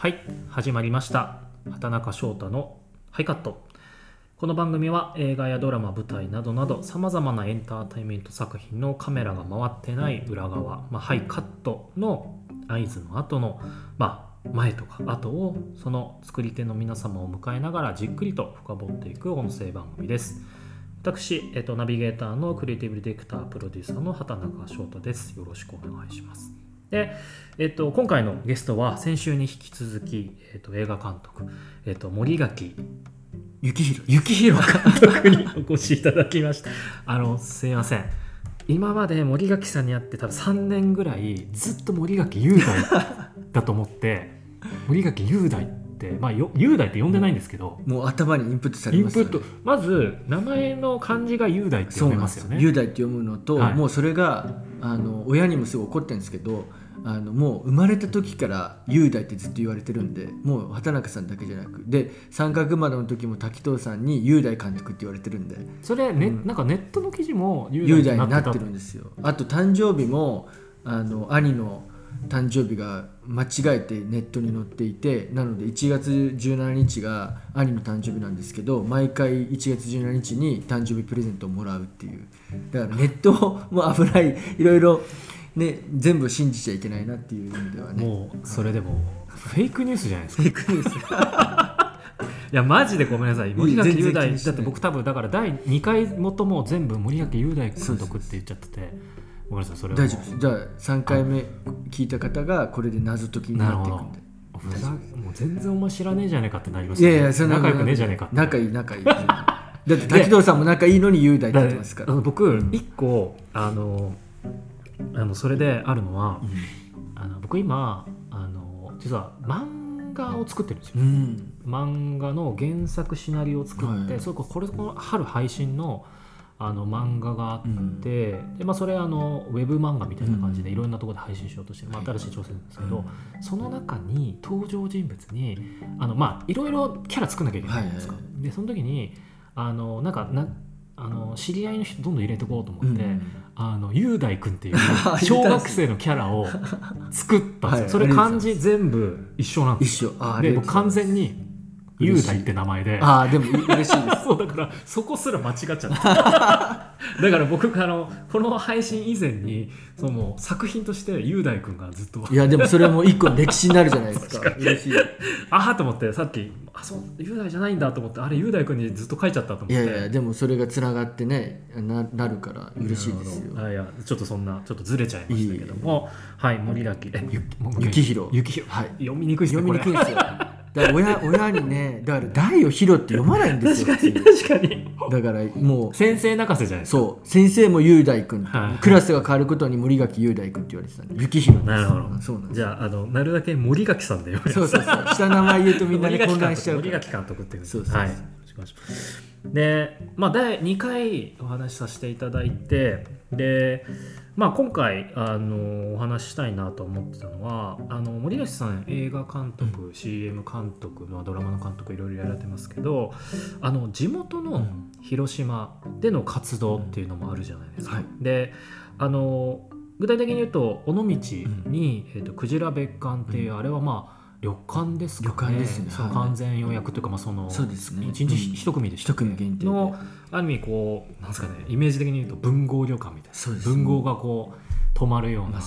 はい始まりました。畑中翔太のハイカット。この番組は映画やドラマ舞台などなどさまざまなエンターテインメント作品のカメラが回ってない裏側、まあ、ハイカットの合図の後のまあ前とか後をその作り手の皆様を迎えながらじっくりと深掘っていく音声番組です。私、えっと、ナビゲーターのクリエイティブディレクタープロデューサーの畑中翔太です。よろしくお願いします。で、えっと、今回のゲストは先週に引き続き、えっと、映画監督、えっと、森垣雪広幸宏監督にお越しいただきました。あのすいません。今まで森垣さんに会って多分3年ぐらいずっと森垣雄大だと思って 森垣雄大ってまあよ雄大って呼んでないんですけど、もう頭にインプットされインますよねプット。まず名前の漢字が雄大って読めまよね。よ。雄大って読むのと、はい。もうそれがあの親にもすごい怒ってるんですけどあのもう生まれた時から雄大ってずっと言われてるんでもう畑中さんだけじゃなくで三角窓の時も滝藤さんに雄大監督って言われてるんで。それ、ねうん。なんかネットの記事も雄雄大になってた。大になってるんですよ。あと誕生日もあの兄の誕生日が間違えてネットに載っていてなので1月17日が兄の誕生日なんですけど毎回1月17日に誕生日プレゼントをもらうっていう。だからネットも危ないいろいろ、ね、全部信じちゃいけないなっていう意味ではね。もうそれでもフェイクニュースじゃないですか。フェイクニュース。いやマジでごめんなさい。森垣雄大だって僕多分だから第2回もとも全部森垣雄大監督って言っちゃってて。ごめんなさいそれは大丈夫です。じゃあ3回目聞いた方がこれで謎解きになっていくんで。ふざもう全然お前知らねえじゃねえかってなりましたいやいやそ仲良くねえじゃねえかって。仲いい仲いい。だって 滝藤さんも仲いいのに雄大って言ってますから。僕一個あのあのそれであるのは、あの僕今あの実は漫画を作ってるんですよ。うん。漫画の原作シナリオを作って、はい。それここれこの春配信のあの漫画があって、でまあ、それあのウェブ漫画みたいな感じでいろんなところで配信しようとしてる、まあ、新しい挑戦なんですけど、その中に登場人物にあのまあいろいろキャラ作んなきゃいけないじゃないですか、でその時にあのなんかなあの知り合いの人どんどん入れていこうと思って、うんあの雄大君っていう あ小学生のキャラを作ったんですよ、はいそれ漢字全部一緒なんですよ。で完全に雄大って名前で。ああでも嬉しいです。そうだからそこすら間違っちゃった。だから僕あのこの配信以前にその作品として雄大君がずっと。いやでもそれも一個の歴史になるじゃないですか。嬉しい。ああと思ってさっきあそう雄大じゃないんだと思ってあれ雄大君にずっと書いちゃったと思って。いやいやでもそれがつながってねななるから嬉しいですよ。あいやちょっとそんなちょっとずれちゃいましたけども。はい森垣えゆもう一回幸宏幸宏はい読みにくいですね読みにくいですよだから親親にねだから「大を広」って読まないんですよれ確かに確かに。だからもう先生泣かせじゃないですか。そう先生も雄大君、はい。クラスが変わることに森垣雄大君って言われてたんで幸宏なるほど。そうなんです。じゃああのなるだけ森垣さんで読めそうそうそう。下の名前言うとみんなで混乱しちゃう森垣監督っていうそうそうそう。はい。でまあ第2回お話しさせていただいてでまあ今回あのお話ししたいなと思ってたのはあの森垣さん映画監督、CM 監督、まあ、ドラマの監督いろいろやられてますけどあの地元の広島での活動っていうのもあるじゃないですか。はい。であの具体的に言うと尾道に、えー、とクジラ別館っていう、あれはまあ旅館ですかね。旅館ですね。完全予約というか、まあ、そのそうですね。一日一組でしたっけ？一組限定で。のある意味こうなんですかねイメージ的に言うと文豪旅館みたいな。文豪がこう泊まるような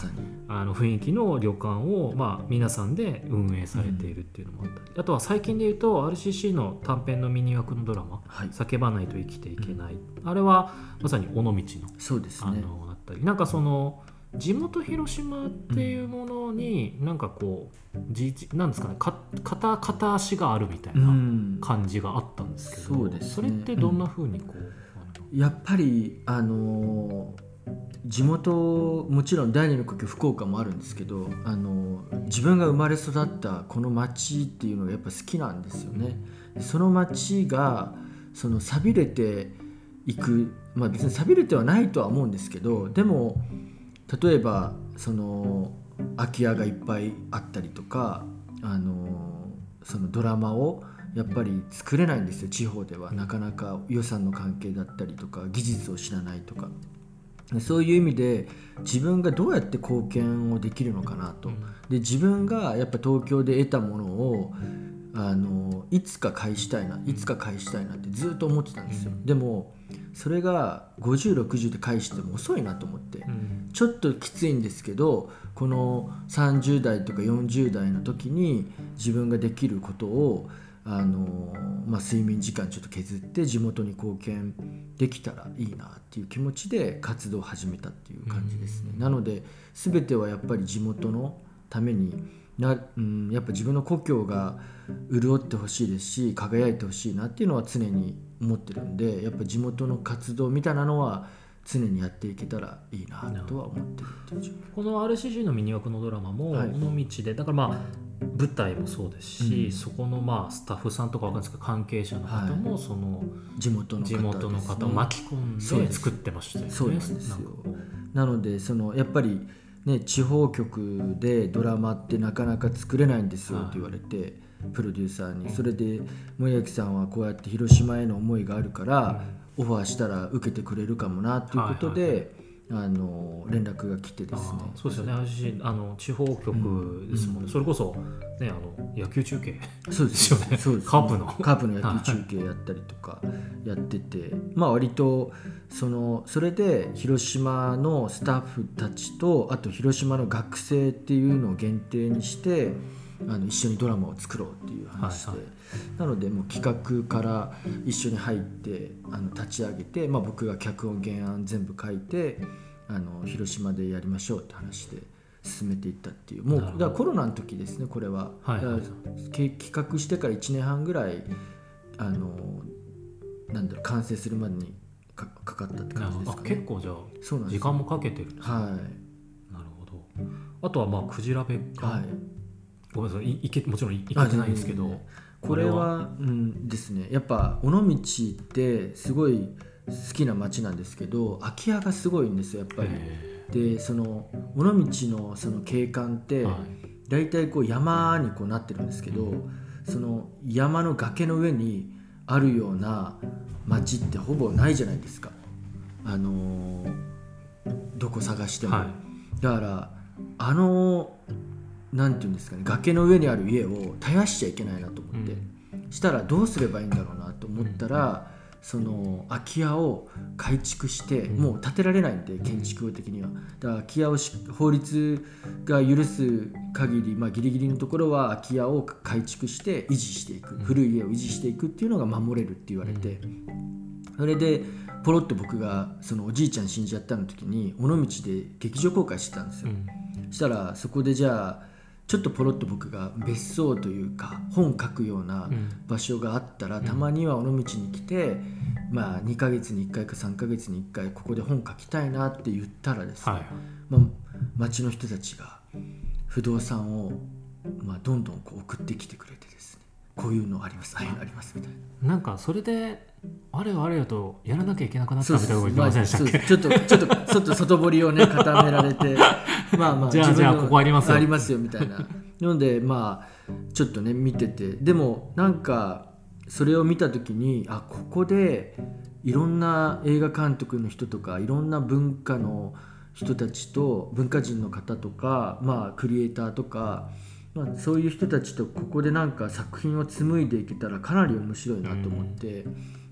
まあの雰囲気の旅館を、まあ、皆さんで運営されているっていうのもあった。り、あとは最近で言うと RCC の短編のミニ枠のドラマはい「叫ばないと生きていけない」あれはまさに尾道のそうですね。あのだったり。なんかその地元広島っていうものになんかこうじなんですかねか片片足があるみたいうなん。感じがあったんですけど、そうですね。れってどんな風にこう、あのやっぱりあのー地元もちろん第二の故郷福岡もあるんですけど、あのー自分が生まれ育ったこの町っていうのがやっぱ好きなんですよね。その町がその寂れていくまあ別に寂れてはないとは思うんですけどでも例えばその空き家がいっぱいあったりとかあのそのドラマをやっぱり作れないんですよ地方では。なかなか予算の関係だったりとか技術を知らないとか。そういう意味で自分がどうやって貢献をできるのかなと、で自分がやっぱ東京で得たものをあのいつか返したいないつか返したいなってずっと思ってたんですよ、でもそれが5060で返しても遅いなと思って、うん。ちょっときついんですけどこの30代とか40代の時に自分ができることをあの、まあ、睡眠時間ちょっと削って地元に貢献できたらいいなっていう気持ちで活動を始めたっていう感じですね。なので全てはやっぱり地元のためにな、うん、やっぱ自分の故郷が潤ってほしいですし輝いてほしいなっていうのは常に思ってるんでやっぱ地元の活動みたいなのは常にやっていけたらいいなとは思ってるっていうこの RCG のミニ枠のドラマも尾はい。道でだからまあ舞台もそうですし、うん。そこのまあスタッフさんとかわかんないですけど関係者の方もその地元の方です、地ね、元の方を巻き込んで作ってましたよね。そうですなのでそのやっぱりね地方局でドラマってなかなか作れないんですよはい。って言われて、プロデューサーに。それで森脇さんはこうやって広島への思いがあるから、オファーしたら受けてくれるかもなということで、あの連絡が来てですね。そうですよね。あの地方局ですもんね、それこそ、ね、あの野球中継。そうですよね。そうですね。カープの。カープの野球中継やったりとかやっててまあ割とそのそれで広島のスタッフたちとあと広島の学生っていうのを限定にしてあの一緒にドラマを作ろうっていう話で、はいはい。なのでもう企画から一緒に入ってあの立ち上げて、まあ、僕が脚本原案全部書いてあの広島でやりましょうって話で進めていったっていう。もうだからコロナの時ですねこれは。はいはい。企画してから1年半ぐらいあのなんだろう完成するまでにかかかったって感じですあかね。結構じゃあそうなん時間もかけてるんですね。はなるほど。あとはまあクジラ別い、館、はい、ごめんなさい。いいけもちろんいい。けあてないんですけど。これはうんですね。やっぱ尾道ってすごい好きな町なんですけど空き家がすごいんですよやっぱり。へでその尾道のその景観って大体こう山にこうなってるんですけど、その山の崖の上にあるような町ってほぼないじゃないですか。あのーどこ探しても、はい。だからあのなんていうんですかね崖の上にある家を絶やしちゃいけないなと思って、したらどうすればいいんだろうなと思ったら、その空き家を改築して、うん。もう建てられないんで建築的には。だから空き家をし法律が許す限りまあギリギリのところは空き家を改築して維持していく、うん。古い家を維持していくっていうのが守れるって言われて、それでポロッと僕がそのおじいちゃん死んじゃったの時に尾道で劇場公開してたんですよ、うん。したらそこでじゃあちょっとポロッと僕が別荘というか本書くようなうん。場所があったら、ん。たまには尾道に来て、まあ、2ヶ月に1回か3ヶ月に1回ここで本書きたいなって言ったらですね、はいまあ、町の人たちが不動産を、まあ、どんどんこう送ってきてくれてですねこういうのありますああいうのありますみたいな。なんかそれであれよあれよとやらなきゃいけなくなったみたいなこと言ってませんでしたっけ？ちょっとちょっとちょっと外堀をね固められて まあまあじゃあじゃあここありますよ。ありますよみたいな。のでまあちょっとね見てて。でもなんかそれを見た時にあここでいろんな映画監督の人とかいろんな文化の人たちと文化人の方とかまあクリエイターとかまあ、そういう人たちとここでなんか作品を紡いでいけたらかなり面白いなと思って、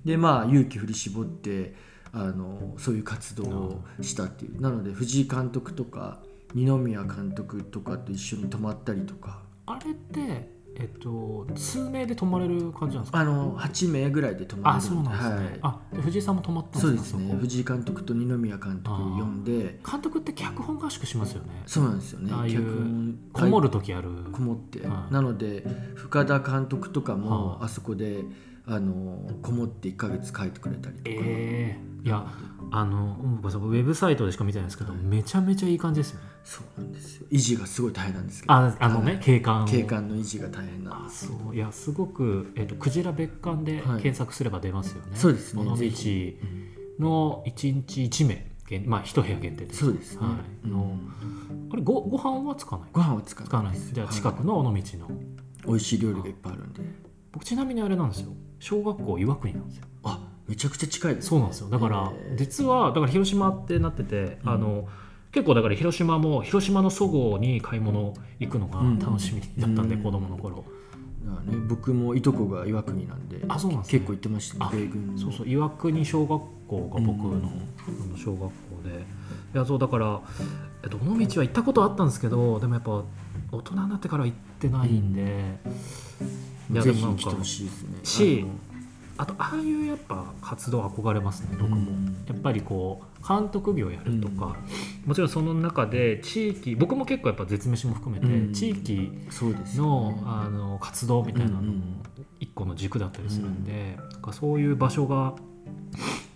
でまあ勇気振り絞ってあのそういう活動をしたっていう。なので藤井監督とか二宮監督とかと一緒に泊まったりとか。あれってえっと数名で泊まれる感じなんですか？あの8名ぐらいで泊まれる。あそうなんですね、はい、あで藤井さんも泊まったんそうかですね。こ。藤井監督と二宮監督呼んで。監督って脚本合宿しますよね。そうなんですよね。脚本こもる時ある。こもって、はい。なので深田監督とかもはあそこであのこもって1ヶ月書いてくれたりとか、ええいやあのウェブサイトでしか見てないんですけど、はい。めちゃめちゃいい感じですよね。そうなんですよ。維持がすごい大変なんですけどああのね、はい。景観を。景観の維持が大変なんあですそう。いやすごく、えっとクジラ別館ではい。検索すれば出ますよね、そうですね。尾道の1日1名限まあ1部屋限定です。そうですね、はい。うん。のあれごご飯はつかない？ご飯は使つかないじゃあ近くの尾道の、はい。美味しい料理がいっぱいあるんで僕ちなみにあれなんですよ。小学校岩国なんですよ。あめちゃくちゃ近いです、ね、そうなんですよ。だからえー。実はだから広島ってなってて、あの結構だから広島も広島のそごうに買い物行くのが楽しみだったんで、うん。子供の頃、ね、僕もいとこが岩国なんであそうなんですね。結構行ってましたあねそうそう岩国小学校が僕の,、小学校で。いやそうだからえっと尾道は行ったことあったんですけどでもやっぱ大人になってから行ってないんで、ぜひ来てほしいですね。しああとああいうやっぱ活動憧れますね僕も、うんやっぱりこう監督業やるとか、もちろんその中で地域僕も結構やっぱ絶飯も含めて、うん。地域のあの活動みたいなのも一個の軸だったりするんで、なんかそういう場所が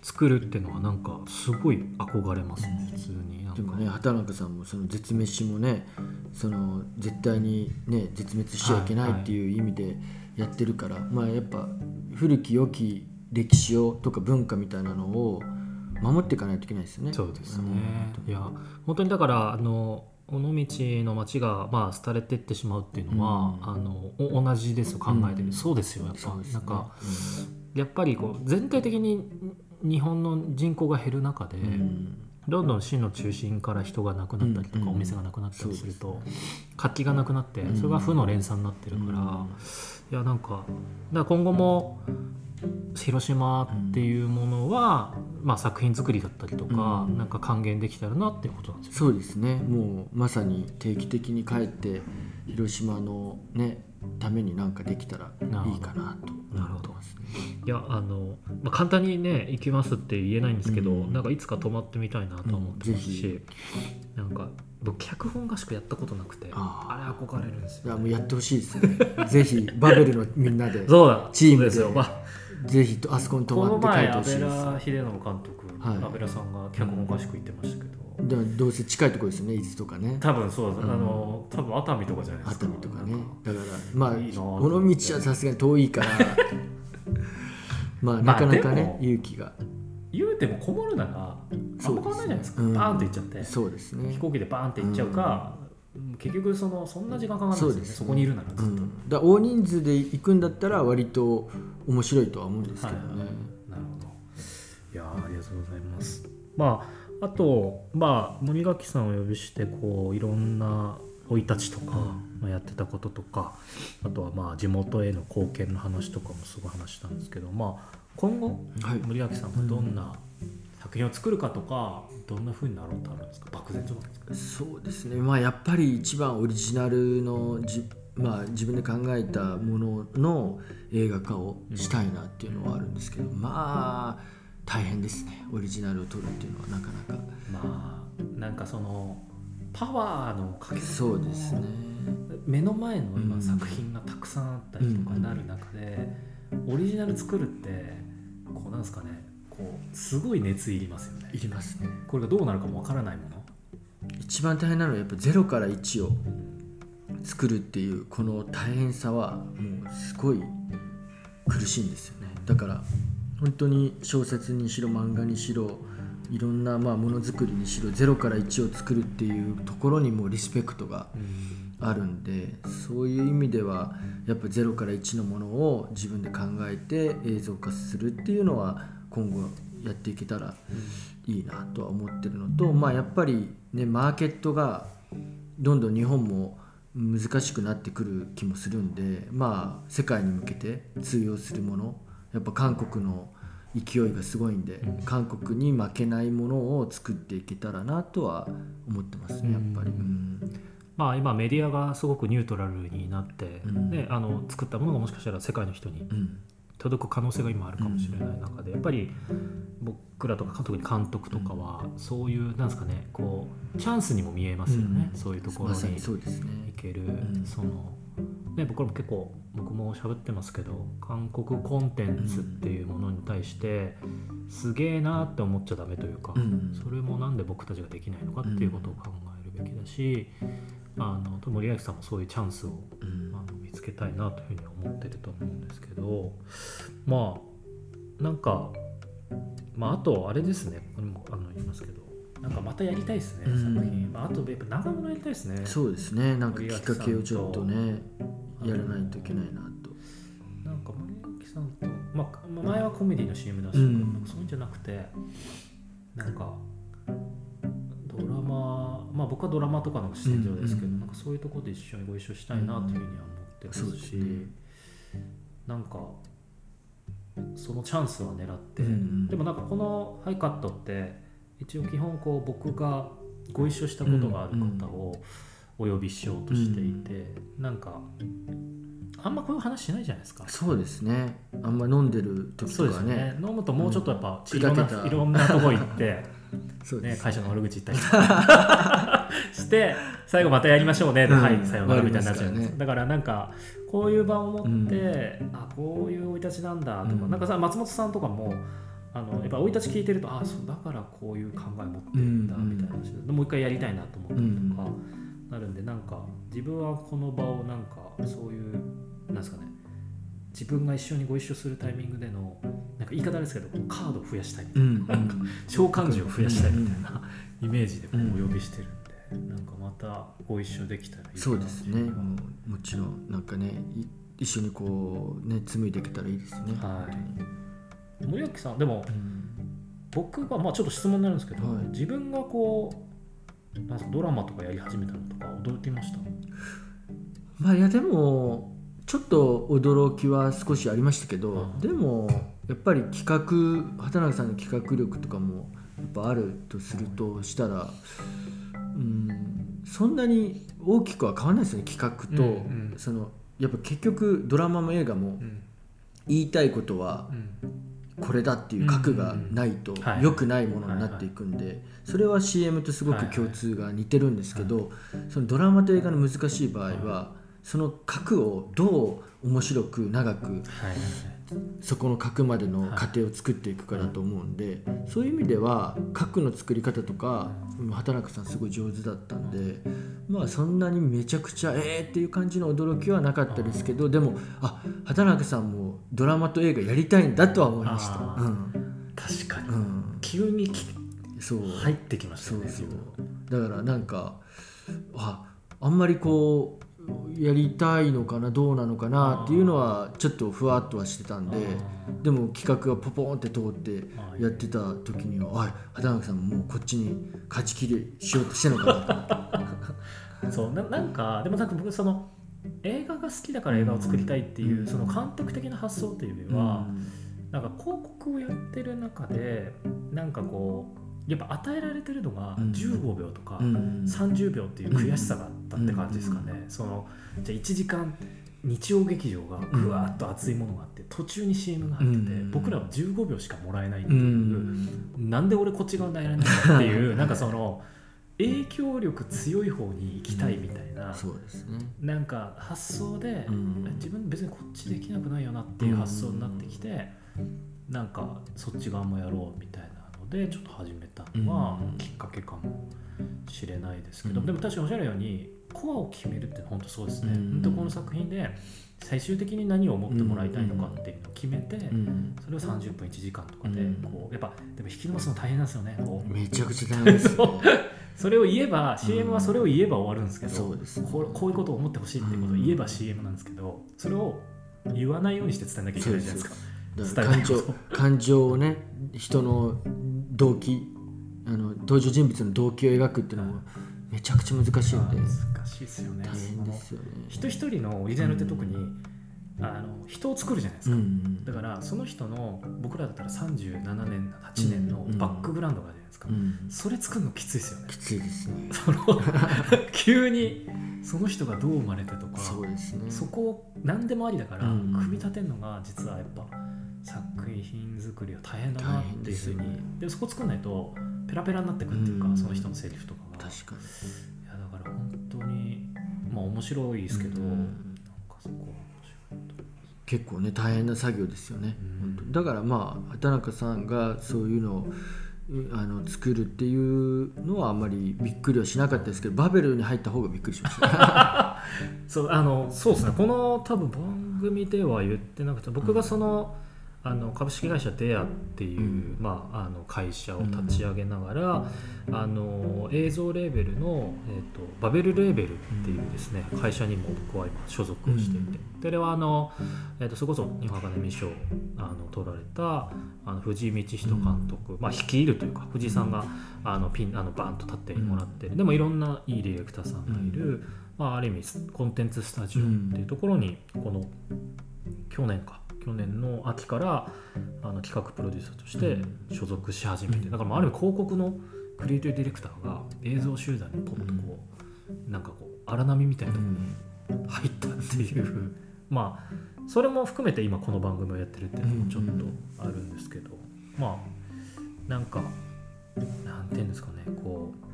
作るっていうのはなんかすごい憧れますね普通に。なんか。でもね畑中さんもその絶滅もねその絶対にね絶滅しちゃいけないっていう意味でやってるから、まあやっぱ古き良き歴史をとか文化みたいなのを守っていかないといけないですよね。そうですね。うん。いや本当にだからあの尾道の町がまあ廃れていってしまうっていうのは、うん。あのお同じですよ考えてる、うん。そうですよやっぱ。ね。なんかやっぱりこう全体的に日本の人口が減る中で、どんどん市の中心から人がなくなったりとか、うんお店がなくなったりすると活気がなくなって、うん。それが負の連鎖になってるから、うん。いやなんかだ今後も広島っていうものは、まあ、作品作りだったりとか、うん。なんか還元できたらなっていうことなんですよ。そうですね。もうまさに定期的に帰って広島のねためになんかできたらいいかなと思ってます。ね。いやあの、まあ、簡単にね行きますって言えないんですけど、うん。なんかいつか泊まってみたいなと思ってますうん。なんか僕脚本合宿やったことなくてああれ憧れるんですよ、いやもうやってほしいですね。ぜひバベルのみんなで。そうだ。チームで。ですよ、まあぜひとあそこに泊このまって帰前阿ってほしいです。部良秀信監督、はい。阿部良さんが脚本合宿行ってましたけど、でもどうせ近いところですよね伊豆とかね。多分そうだ、うん。あの多分熱海とかじゃないですか。熱海とかね。だからまあこの道はさすがに遠いから。まあまあなかなかでねも。勇気が。言うてもこもるならあんま変わんないじゃないですか。うん。バーンと行っちゃって、そうですね。飛行機でバーンって行っちゃうか、結局そのそんな時間かかんないですよね。ね。そこにいるならずっと、うん、だ大人数で行くんだったら割と面白いとは思うんですけどね、はい。はいなるほど。いやーありがとうございます。まああとまあ森垣さんをお呼びしてこういろんな生い立ちとか、まあ、やってたこととかあとはまあ地元への貢献の話とかもすごい話したんですけどまあ今後はい。森脇さんがどんな作品を作るかとかどんなふうになろうとあるんですか？漠然となんですか？そうですね。まあやっぱり一番オリジナルのじ、まあ、自分で考えたものの映画化をしたいなっていうのはあるんですけど、まあ大変ですね。オリジナルを撮るっていうのはなかなか。まあなんかそのパワーのかけそうですね。目の前の今うん。作品がたくさんあったりとかなる中で、オリジナル作るってこうなんですかねこうすごい熱いりますよね。いりますね。これがどうなるかもわからないもの。一番大変なのはやっぱ0から1を作るっていうこの大変さはもうすごい苦しいんですよね。だから本当に小説にしろ漫画にしろいろんなまあものづくりにしろ0から1を作るっていうところにもリスペクトがあるんでそういう意味ではやっぱ0から1のものを自分で考えて映像化するっていうのは今後やっていけたらいいなとは思ってるのと、まあ、やっぱり、ね、マーケットがどんどん日本も難しくなってくる気もするんで、まあ、世界に向けて通用するものやっぱ韓国の勢いがすごいんで、うん韓国に負けないものを作っていけたらなとは思ってますねやっぱり。まあ今メディアがすごくニュートラルになって、うん。ね、あの作ったものがもしかしたら世界の人にうん届く可能性が今あるかもしれない中でやっぱり僕らとか特に監督とかはそういうなんですかねこうチャンスにも見えますよね、うん。そういうところにまさにそうですね。いける、ん。そのね僕らも結構僕も喋ってますけど韓国コンテンツっていうものに対してすげえなって思っちゃダメというか、うん。それもなんで僕たちができないのかっていうことを考えるべきだし、あの森脇さんもそういうチャンスをけたいなというふうに思ってると思うんですけどまあなんかまああとあれですね。これもあの言いますけどなんかまたやりたいですね、うん。作品、まあ、あとやっぱ長物やりたいですね。そうですね。なんかきっかけをちょっとねやらないといけないなと。なんか森脇さんとまあ、前はコメディの CM だし、うん。なんかそういうんじゃなくてなんかドラマまあ僕はドラマとかの出演上ですけど、うんうん。なんかそういうところで一緒にご一緒したいなというふうには思ってますし、そうですね。なんかそのチャンスは狙って、うんうん。でもなんかこのハイカットって一応基本こう僕がご一緒したことがある方をお呼びしようとしていて、なんかあんまこういう話しないじゃないですか。そうですね。あんま飲んでる時とかね。ね。飲むともうちょっとやっぱ、うん。いろんんなとこ行って、ね、会社の悪口言ったりとか。して最後またやりましょうね。で、うん。はいさようならみたいになっちゃうんですね。だからなんかこういう場を持って、あこういう生い立ちなんだとか、うん。なんかさ松本さんとかもあのやっぱ生い立ち聞いてるとあそうだからこういう考え持ってるんだうんみたいな話でもう一回やりたいなと思ったりとか、なるんでなんか自分はこの場をなんかそういうなんですかね自分が一緒にご一緒するタイミングでのなんか言い方ですけどカードを増やしたいみたいな、うんなんか召喚獣を増やしたいみたいなイメージでこうお呼びしてるんで、なんかまたご一緒できたらいいそうですね。もうもちろんなんかねい一緒にこうね紡いでいけたらいいですね。はい。森脇さんでもうん。僕がまあちょっと質問になるんですけど、はい。自分がこうなんドラマとかやり始めたのとか驚きました？まあいやでもちょっと驚きは少しありましたけど、うん。でもやっぱり企画畑中さんの企画力とかもやっぱあるとするとしたら、うん、そんなに大きくは変わらないですよね企画と、うんうん。そのやっぱ結局ドラマも映画もうん。言いたいことはうん。これだっていう核がないと良くないものになっていくんでそれは CM とすごく共通が似てるんですけはいどそのドラマと映画の難しい場合はその核をどう面白く長くはいそこの核までの過程を作っていくかだと思うんでそういう意味では核の作り方とか畑中さんすごい上手だったんでまあそんなにめちゃくちゃえーっていう感じの驚きはなかったですけどでもあ畑中さんもドラマと映画やりたいんだとは思いました。あうん。確かに、うん。急にきそう。入ってきましたねそうそう。だからなんかああんまりこうやりたいのかなどうなのかなっていうのはちょっとふわっとはしてたんででも企画がポポーンって通ってやってた時には「おい畑中さんももうこっちに勝ち切りしようとしてるのかな」そうななんかでもなんか僕その映画が好きだから映画を作りたいっていう、うん。その監督的な発想っていうよりは、なんか広告をやってる中でなんかこうやっぱ与えられてるのがうん。15秒とかうん。うん30秒っていう悔しさがあったって感じですかね、そのじゃあ1時間日曜劇場がぐわっと熱いものがあって途中に CM が入ってて、うん。僕らは15秒しかもらえないってういう、ん。なんで俺こっち側にやらないんだっていう なんかその影響力強い方に行きたいみたいな、そうですね。なんか発想で、うん。自分別にこっちできなくないよなっていう発想になってきて、なんかそっち側もやろうみたいなのでちょっと始めたのはうん。きっかけかもしれないですけど、うん。でも確かにおっしゃるようにコアを決めるって本当そうですね、うん。本当この作品で最終的に何を思ってもらいたいのかっていうのを決めて、うん。それを30分1時間とかでうん。こうやっぱでも引き伸ばすの大変なんですよねめちゃくちゃ大変です それを言えば CM はそれを言えば終わるんですけど、そうですね。こうこういうことを思ってほしいっていうことを言えば CM なんですけどそれを言わないようにして伝えなきゃいけないじゃないですか。感情感情をね人の動機あの登場人物の動機を描くっていうのもめちゃくちゃ難しいんで。難しいですよね。大変ですよね。人一人のオリジナルって特に、あの人を作るじゃないですか、うんだからその人の僕らだったら37年8年のバックグラウンドがあるじゃないですか、うんそれ作るのきついですよね。きついですね。その 急にその人がどう生まれてとかそうですね。そこを何でもありだから、うん。組み立てるのが実はやっぱ作品作りは大変だなっていうふうに。でね。でそこ作んないとペラペラになってくっていうか、うん。その人のセリフとかが確かに。いやだから本当にまあ面白いですけど、うん。なんかそこ。は結構ね大変な作業ですよね。だからまあ畑中さんがそういうのをうあの作るっていうのはあんまりびっくりはしなかったですけどバベルに入った方がびっくりしました。そうあのそうですね。この多分番組では言ってなくて僕がその、あの株式会社デアっていう、まあ、あの会社を立ち上げながら、あの映像レーベルの、えー、とバベルレーベルっていうですね、会社にも僕は今所属をしていて、であれはあの、えー、とそれこそ日本アカデミー賞あの取られたあの藤井道人監督、まあ、率いるというか藤井さんがあのピンあのバーンと立ってもらってる、でもいろんないいディレクターさんがいる、まあ、ある意味コンテンツスタジオっていうところにこの去年か去年の秋からあの企画プロデューサーとして所属し始めて、だからまあある意味広告のクリエイティブディレクターが映像集団にポッとこう、なんかこう荒波みたいなところに入ったっていう、まあそれも含めて今この番組をやってるっていうのもちょっとあるんですけど、まあなんかなんていうんですかねこう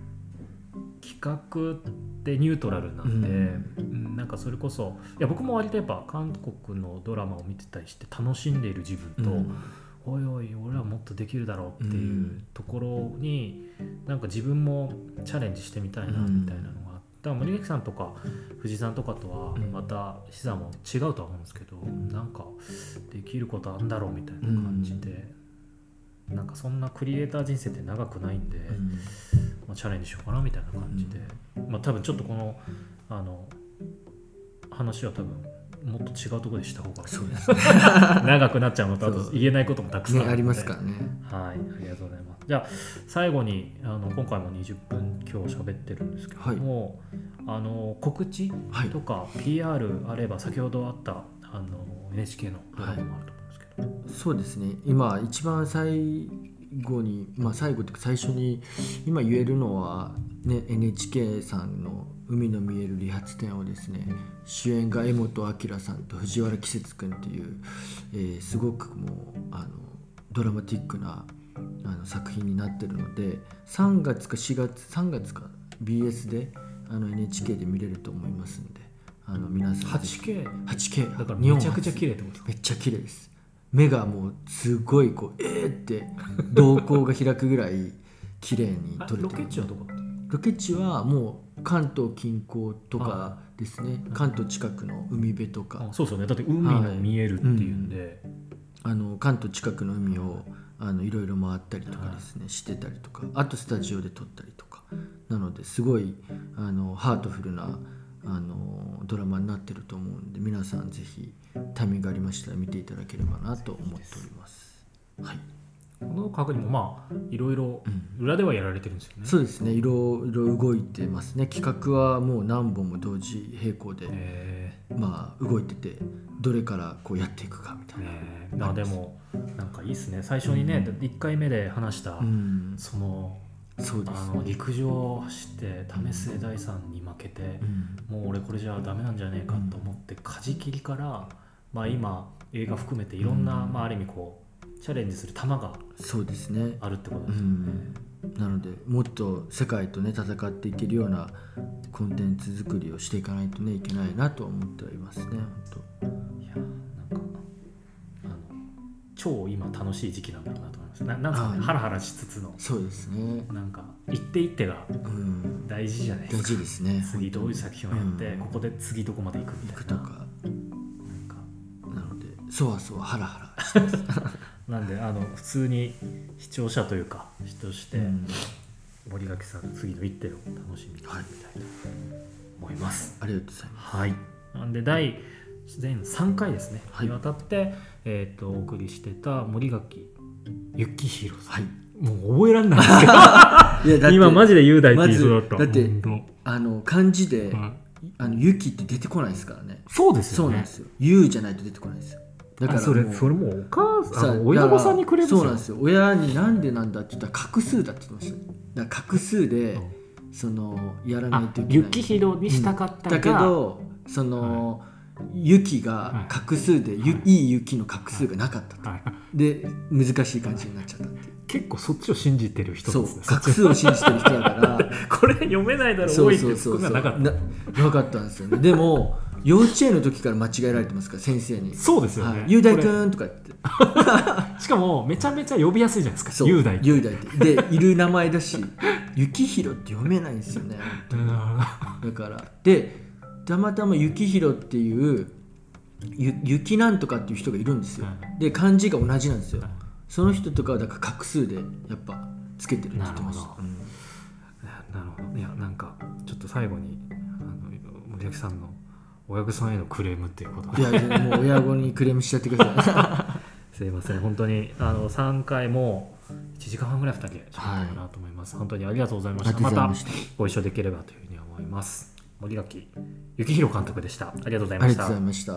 企画ってニュートラルなんで、うんかそれこそいや僕も割とやっぱ韓国のドラマを見てたりして楽しんでいる自分と、おいおい俺はもっとできるだろうっていうところに、なんか自分もチャレンジしてみたいなみたいなのがあった、森垣さんとか藤井さんとかとはまた視座も違うとは思うんですけど、なんかできることあるんだろうみたいな感じで、なんかそんなクリエイター人生って長くないんで、まあ、チャレンジしようかなみたいな感じで、まあ多分ちょっとこのあの話は多分もっと違うところでした方がそうですね。長くなっちゃうのとあと言えないこともたくさんねありますからね。はいありがとうございます。じゃあ最後にあの今回も20分今日喋ってるんですけども、あの告知はい。とか PR あれば先ほどあったあの NHK のドラマもあると思うんですけど、そうですね。今一番最後にまあ最後というか最初に今言えるのは、ね、NHK さんの「海の見える理髪店」をですね主演が江本明さんと藤原季節君っていう、えーすごくもうあのドラマティックなあの作品になってるので3月か4月3月か BS であの NHK で見れると思いますんであの皆さんぜひ。8K 8K だからめちゃくちゃ綺麗ってこと？めっちゃ綺麗です。目がもうすごいこうえーって瞳孔が開くぐらい綺麗に撮れてるケ地はどこロケ地はもう関東近郊とかですね。関東近くの海辺とか。あそうですよね。だって海の見えるっていうんで、あの関東近くの海をあのいろいろ回ったりとかですね。してたりとか。あとスタジオで撮ったりとか。なのですごいあのハートフルなあのドラマになってると思うんで皆さんぜひタイミングがありましたら見ていただければなと思っております。はい、この角にもまあいろいろ裏ではやられてるんですよね、そうですね。いろいろ動いてますね。企画はもう何本も同時並行で、えまあ動いててどれからこうやっていくかみたーいな。ねえ。まあでもなんかいいですね。最初にね、1回目で話した、うん、そのそうですね。あの陸上を走って為末大さんに負けて、うん。もう俺これじゃダメなんじゃねえかと思って舵切りから、まあ、今映画含めていろんな、まあ、ある意味こうチャレンジする玉がそうですね。あるってことうですよね。ん、なのでもっと世界とね戦っていけるようなコンテンツ作りをしていかないとねいけないなと思ってはいますね本いやなんかあの超今楽しい時期なんだろうなと思います。ななんかねあハラハラしつつの当そうですね。なんか一手一手がうん大事じゃないですか。大事ですね次どういう作品をやって、うん。ここで次どこまで行くみたいな。とか。なんか。なのでそわそわハラハラしてます なんであの普通に視聴者というか人として、うん。森垣さんの次の一手を楽しみにしてみたいと思います。ありがとうございます。はい、なんで第全3回ですね、はい。にわたって、えー、とお送りしてた森垣幸宏さん、はい。もう覚えられないんですけど。いや今マジで雄大って言いそうだった、だって本あの漢字で当うんあの雪って出てこないですからね。そうですよね。そうなんですよ。U じゃないと出てこないですよだからあそれそれもうお母さん親御さんにくれるそうなんですよ。親になんでなんだって言ったら画数だって言ってましたねだから画数で、そのやらないあといけない。幸宏にしたかったが、だ。けどその、雪が画数で、ゆいい雪の画数がなかった。と、はい。で難しい感じになっちゃったっていう。結構そっちを信じてる人ですね。画数を信じてる人だから。これ読めないだろそう多いってそうそうそうそんななかった。ななかったんですよね。でも幼稚園の時から間違えられてますか？ら先生に。そうですよね、はい、雄大君とか言って。しかもめちゃめちゃ呼びやすいじゃないですか。そう雄大雄大って。でいる名前だし 幸宏って読めないんですよね。うん。だから。でたまたま幸宏っていうゆ雪なんとかっていう人がいるんですよ、はで漢字が同じなんですよ、はい。その人とかはだから画数でやっぱつけてるって言ってました。なるほど。うん。いやなるほど。いやなんかちょっと最後にあの森脇さんの親御さんへのクレームっていうこと。でいやもう親子にクレームしちゃってください。すいません。本当にあの3回も1時間半ぐらい2人で喋ったかなと思います、本当にありがとうございました。ました。ご一緒できればというふうに思います。森脇幸宏監督でした。ありがとうございました。ありがとうございました